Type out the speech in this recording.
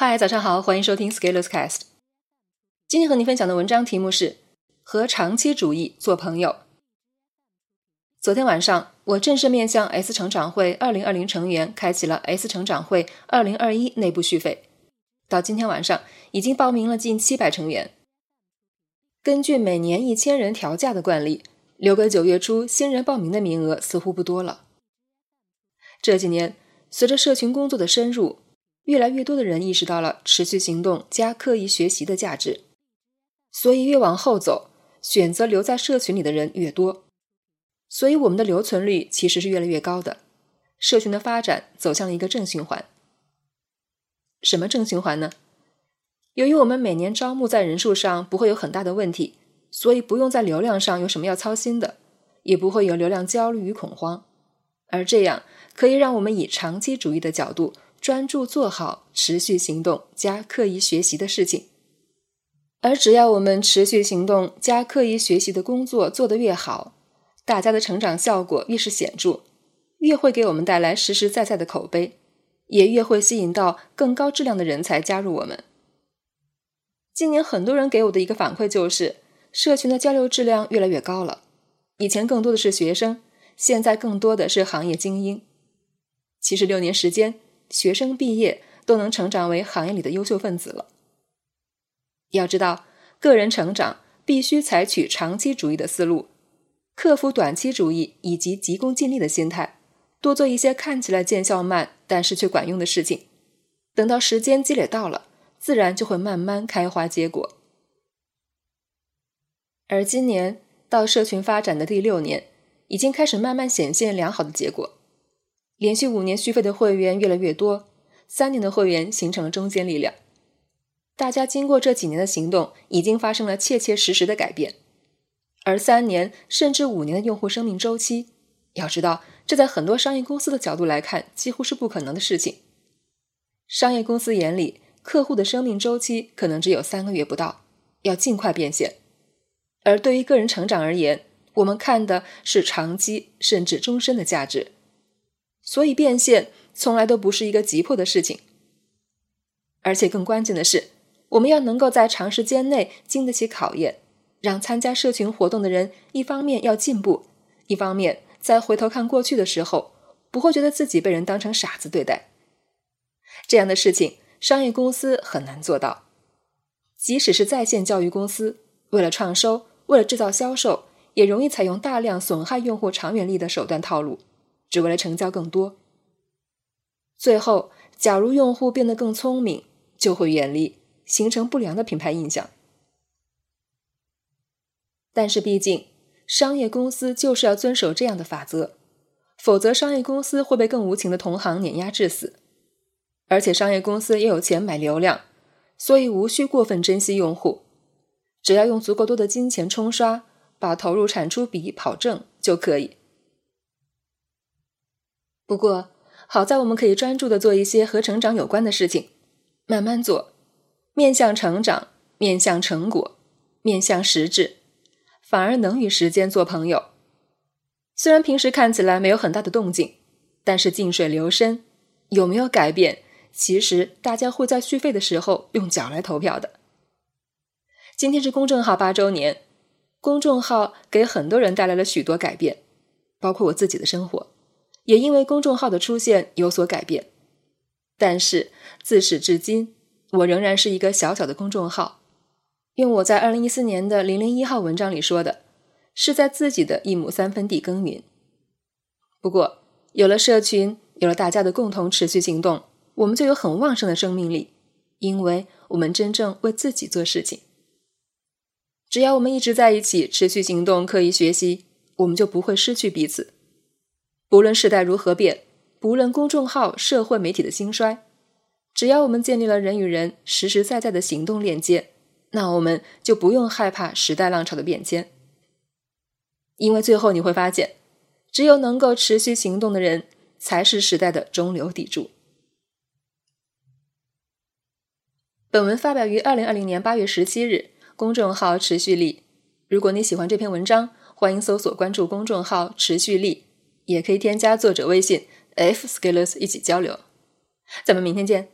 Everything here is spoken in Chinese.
嗨，早上好，欢迎收听 Scalers Cast。今天和你分享的文章题目是“和长期主义做朋友”。昨天晚上，我正式面向 S 成长会2020成员开启了 S 成长会2021内部续费，到今天晚上已经报名了近七百成员。根据每年一千人调价的惯例，留给九月初新人报名的名额似乎不多了。这几年，随着社群工作的深入，越来越多的人意识到了持续行动加刻意学习的价值，所以越往后走，选择留在社群里的人越多，所以我们的留存率其实是越来越高的，社群的发展走向了一个正循环。什么正循环呢？由于我们每年招募在人数上不会有很大的问题，所以不用在流量上有什么要操心的，也不会有流量焦虑与恐慌，而这样可以让我们以长期主义的角度。专注做好持续行动加刻意学习的事情，而只要我们持续行动加刻意学习的工作做得越好，大家的成长效果越是显著，越会给我们带来实实在在的口碑，也越会吸引到更高质量的人才加入我们。今年很多人给我的一个反馈就是，社群的交流质量越来越高了。以前更多的是学生，现在更多的是行业精英。其实六年时间。学生毕业都能成长为行业里的优秀分子了。要知道，个人成长必须采取长期主义的思路，克服短期主义以及急功近利的心态，多做一些看起来见效慢但是却管用的事情。等到时间积累到了，自然就会慢慢开花结果。而今年到社群发展的第六年，已经开始慢慢显现良好的结果。连续五年续费的会员越来越多，三年的会员形成了中坚力量。大家经过这几年的行动，已经发生了切切实实的改变。而三年甚至五年的用户生命周期，要知道，这在很多商业公司的角度来看，几乎是不可能的事情。商业公司眼里，客户的生命周期可能只有三个月不到，要尽快变现。而对于个人成长而言，我们看的是长期甚至终身的价值。所以变现从来都不是一个急迫的事情，而且更关键的是，我们要能够在长时间内经得起考验，让参加社群活动的人一方面要进步，一方面在回头看过去的时候，不会觉得自己被人当成傻子对待。这样的事情，商业公司很难做到。即使是在线教育公司，为了创收，为了制造销售，也容易采用大量损害用户长远利益的手段套路。只为了成交更多，最后，假如用户变得更聪明，就会远离，形成不良的品牌印象。但是，毕竟商业公司就是要遵守这样的法则，否则商业公司会被更无情的同行碾压致死。而且，商业公司也有钱买流量，所以无需过分珍惜用户，只要用足够多的金钱冲刷，把投入产出比跑正就可以。不过，好在我们可以专注的做一些和成长有关的事情，慢慢做，面向成长，面向成果，面向实质，反而能与时间做朋友。虽然平时看起来没有很大的动静，但是静水流深，有没有改变？其实大家会在续费的时候用脚来投票的。今天是公众号八周年，公众号给很多人带来了许多改变，包括我自己的生活。也因为公众号的出现有所改变，但是自始至今，我仍然是一个小小的公众号。用我在二零一四年的零零一号文章里说的，是在自己的一亩三分地耕耘。不过，有了社群，有了大家的共同持续行动，我们就有很旺盛的生命力，因为我们真正为自己做事情。只要我们一直在一起，持续行动，刻意学习，我们就不会失去彼此。不论时代如何变，不论公众号、社会媒体的兴衰，只要我们建立了人与人实实在在的行动链接，那我们就不用害怕时代浪潮的变迁。因为最后你会发现，只有能够持续行动的人，才是时代的中流砥柱。本文发表于二零二零年八月十七日，公众号持续力。如果你喜欢这篇文章，欢迎搜索关注公众号持续力。也可以添加作者微信 f scalers 一起交流，咱们明天见。